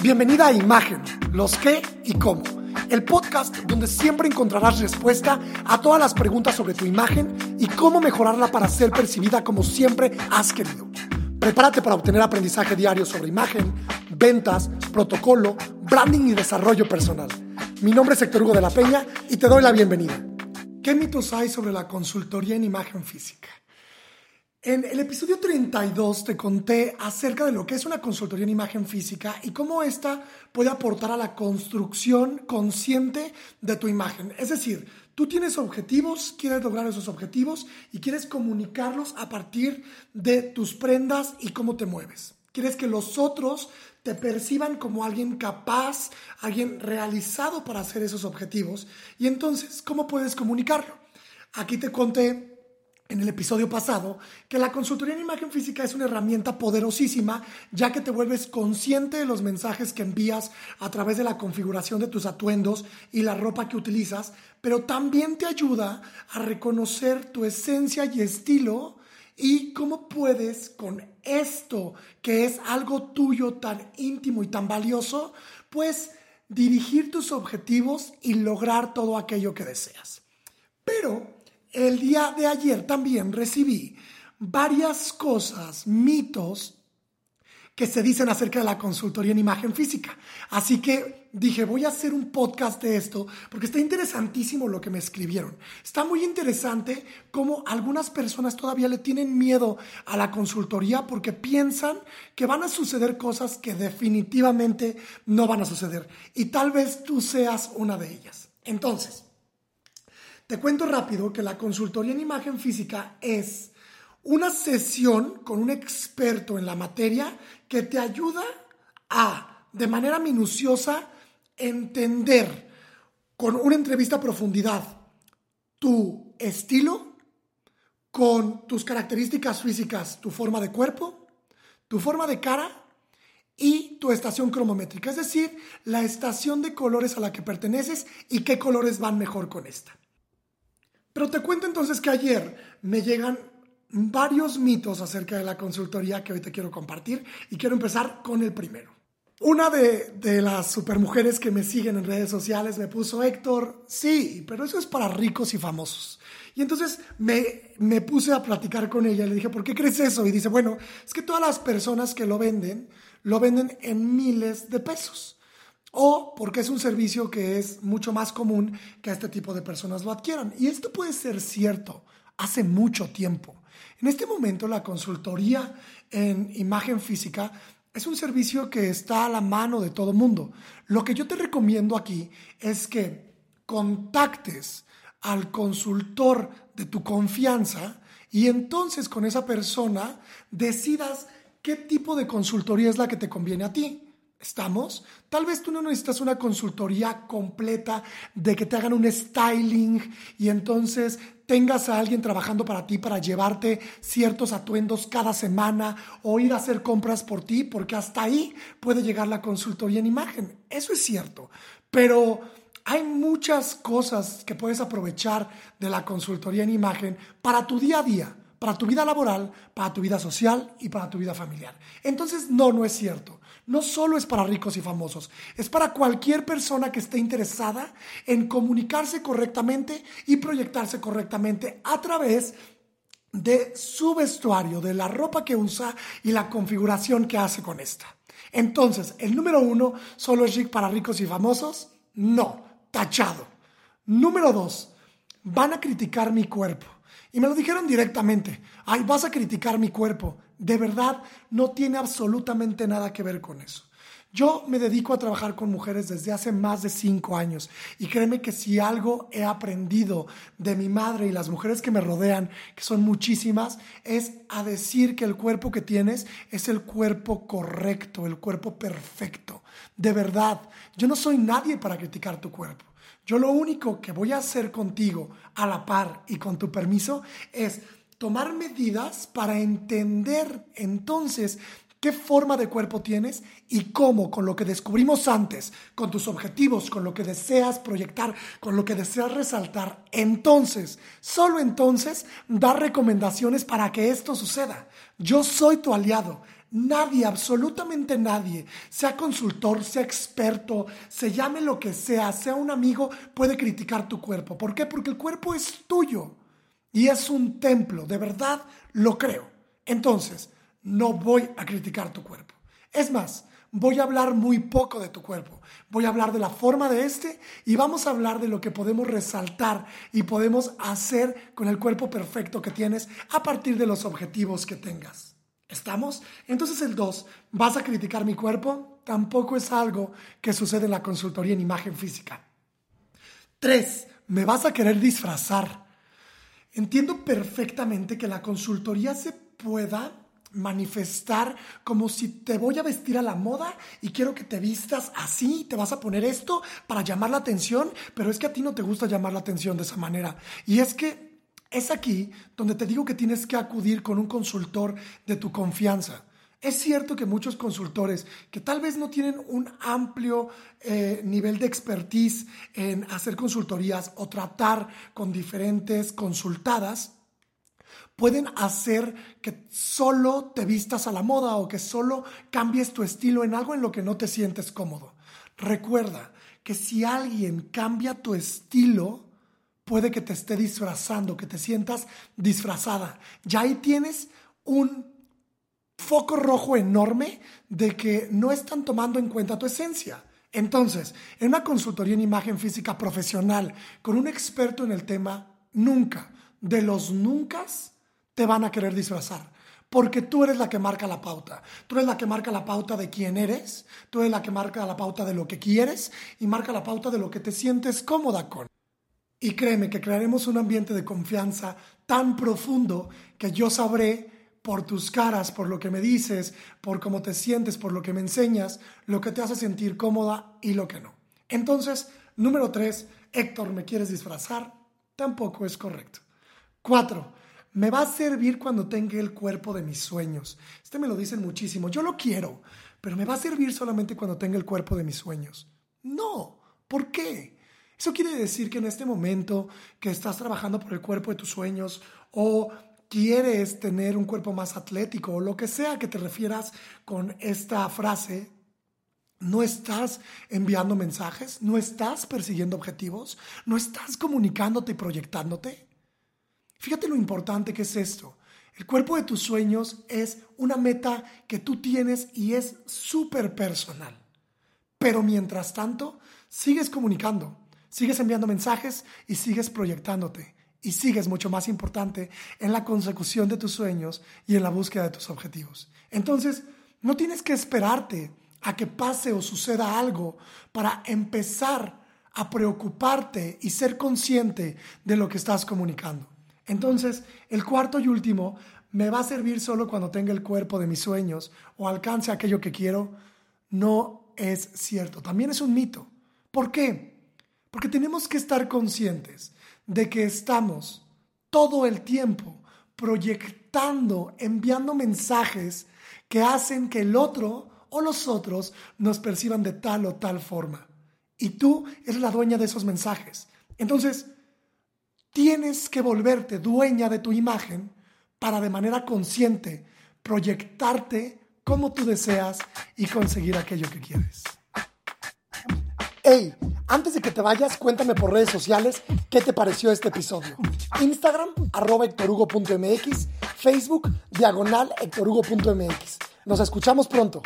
Bienvenida a Imagen, los qué y cómo. El podcast donde siempre encontrarás respuesta a todas las preguntas sobre tu imagen y cómo mejorarla para ser percibida como siempre has querido. Prepárate para obtener aprendizaje diario sobre imagen, ventas, protocolo, branding y desarrollo personal. Mi nombre es Héctor Hugo de la Peña y te doy la bienvenida. ¿Qué mitos hay sobre la consultoría en imagen física? En el episodio 32 te conté acerca de lo que es una consultoría en imagen física y cómo esta puede aportar a la construcción consciente de tu imagen. Es decir, tú tienes objetivos, quieres lograr esos objetivos y quieres comunicarlos a partir de tus prendas y cómo te mueves. Quieres que los otros te perciban como alguien capaz, alguien realizado para hacer esos objetivos. Y entonces, ¿cómo puedes comunicarlo? Aquí te conté en el episodio pasado que la consultoría en imagen física es una herramienta poderosísima ya que te vuelves consciente de los mensajes que envías a través de la configuración de tus atuendos y la ropa que utilizas, pero también te ayuda a reconocer tu esencia y estilo y cómo puedes con esto que es algo tuyo tan íntimo y tan valioso, pues dirigir tus objetivos y lograr todo aquello que deseas. Pero el día de ayer también recibí varias cosas, mitos que se dicen acerca de la consultoría en imagen física. Así que dije, voy a hacer un podcast de esto porque está interesantísimo lo que me escribieron. Está muy interesante cómo algunas personas todavía le tienen miedo a la consultoría porque piensan que van a suceder cosas que definitivamente no van a suceder. Y tal vez tú seas una de ellas. Entonces, te cuento rápido que la consultoría en imagen física es una sesión con un experto en la materia que te ayuda a, de manera minuciosa, entender con una entrevista a profundidad tu estilo, con tus características físicas, tu forma de cuerpo, tu forma de cara y tu estación cromométrica, es decir, la estación de colores a la que perteneces y qué colores van mejor con esta. Pero te cuento entonces que ayer me llegan varios mitos acerca de la consultoría que hoy te quiero compartir y quiero empezar con el primero. Una de, las supermujeres que me siguen en redes sociales me puso, Héctor, sí, pero eso es para ricos y famosos. Y entonces me, me puse a platicar con ella y le dije, ¿por qué crees eso? Y dice, bueno, es que todas las personas que lo venden, lo venden en miles de pesos o porque es un servicio que es mucho más común que este tipo de personas lo adquieran. Y esto puede ser cierto hace mucho tiempo. En este momento la consultoría en imagen física es un servicio que está a la mano de todo mundo. Lo que yo te recomiendo aquí es que contactes al consultor de tu confianza y entonces con esa persona decidas qué tipo de consultoría es la que te conviene a ti. ¿Estamos? Tal vez tú no necesitas una consultoría completa de que te hagan un styling y entonces tengas a alguien trabajando para ti para llevarte ciertos atuendos cada semana o ir a hacer compras por ti, porque hasta ahí puede llegar la consultoría en imagen. Eso es cierto, pero hay muchas cosas que puedes aprovechar de la consultoría en imagen para tu día a día para tu vida laboral, para tu vida social y para tu vida familiar. Entonces, no, no es cierto. No solo es para ricos y famosos, es para cualquier persona que esté interesada en comunicarse correctamente y proyectarse correctamente a través de su vestuario, de la ropa que usa y la configuración que hace con esta. Entonces, el número uno, ¿solo es para ricos y famosos? No, tachado. Número dos, van a criticar mi cuerpo. Y me lo dijeron directamente, ay, vas a criticar mi cuerpo. De verdad, no tiene absolutamente nada que ver con eso. Yo me dedico a trabajar con mujeres desde hace más de cinco años y créeme que si algo he aprendido de mi madre y las mujeres que me rodean, que son muchísimas, es a decir que el cuerpo que tienes es el cuerpo correcto, el cuerpo perfecto. De verdad, yo no soy nadie para criticar tu cuerpo. Yo lo único que voy a hacer contigo a la par y con tu permiso es tomar medidas para entender entonces qué forma de cuerpo tienes y cómo con lo que descubrimos antes, con tus objetivos, con lo que deseas proyectar, con lo que deseas resaltar, entonces, solo entonces, dar recomendaciones para que esto suceda. Yo soy tu aliado, Nadie, absolutamente nadie, sea consultor, sea experto, se llame lo que sea, sea un amigo, puede criticar tu cuerpo. ¿Por qué? Porque el cuerpo es tuyo y es un templo, de verdad lo creo. Entonces, no voy a criticar tu cuerpo. Es más, voy a hablar muy poco de tu cuerpo. Voy a hablar de la forma de este y vamos a hablar de lo que podemos resaltar y podemos hacer con el cuerpo perfecto que tienes a partir de los objetivos que tengas. ¿Estamos? Entonces el 2, ¿vas a criticar mi cuerpo? Tampoco es algo que sucede en la consultoría en imagen física. 3, ¿me vas a querer disfrazar? Entiendo perfectamente que la consultoría se pueda manifestar como si te voy a vestir a la moda y quiero que te vistas así, te vas a poner esto para llamar la atención, pero es que a ti no te gusta llamar la atención de esa manera. Y es que es aquí donde te digo que tienes que acudir con un consultor de tu confianza. Es cierto que muchos consultores que tal vez no tienen un amplio eh, nivel de expertise en hacer consultorías o tratar con diferentes consultadas, pueden hacer que solo te vistas a la moda o que solo cambies tu estilo en algo en lo que no te sientes cómodo. Recuerda que si alguien cambia tu estilo, puede que te esté disfrazando, que te sientas disfrazada. Ya ahí tienes un foco rojo enorme de que no están tomando en cuenta tu esencia. Entonces, en una consultoría en imagen física profesional con un experto en el tema, nunca, de los nunca, te van a querer disfrazar. Porque tú eres la que marca la pauta. Tú eres la que marca la pauta de quién eres. Tú eres la que marca la pauta de lo que quieres y marca la pauta de lo que te sientes cómoda con. Y créeme que crearemos un ambiente de confianza tan profundo que yo sabré por tus caras, por lo que me dices, por cómo te sientes, por lo que me enseñas, lo que te hace sentir cómoda y lo que no. Entonces, número tres, Héctor, ¿me quieres disfrazar? Tampoco es correcto. Cuatro, me va a servir cuando tenga el cuerpo de mis sueños. Este me lo dicen muchísimo. Yo lo quiero, pero me va a servir solamente cuando tenga el cuerpo de mis sueños. No, ¿por qué? Eso quiere decir que en este momento que estás trabajando por el cuerpo de tus sueños o quieres tener un cuerpo más atlético o lo que sea que te refieras con esta frase, no estás enviando mensajes, no estás persiguiendo objetivos, no estás comunicándote y proyectándote. Fíjate lo importante que es esto. El cuerpo de tus sueños es una meta que tú tienes y es súper personal. Pero mientras tanto, sigues comunicando, Sigues enviando mensajes y sigues proyectándote. Y sigues, mucho más importante, en la consecución de tus sueños y en la búsqueda de tus objetivos. Entonces, no tienes que esperarte a que pase o suceda algo para empezar a preocuparte y ser consciente de lo que estás comunicando. Entonces, el cuarto y último, ¿me va a servir solo cuando tenga el cuerpo de mis sueños o alcance aquello que quiero? No es cierto. También es un mito. ¿Por qué? Porque tenemos que estar conscientes de que estamos todo el tiempo proyectando, enviando mensajes que hacen que el otro o los otros nos perciban de tal o tal forma. Y tú eres la dueña de esos mensajes. Entonces, tienes que volverte dueña de tu imagen para de manera consciente proyectarte como tú deseas y conseguir aquello que quieres. Hey, antes de que te vayas, cuéntame por redes sociales qué te pareció este episodio. Instagram, arroba hectorhugo.mx, Facebook, diagonal hectorhugo.mx. Nos escuchamos pronto.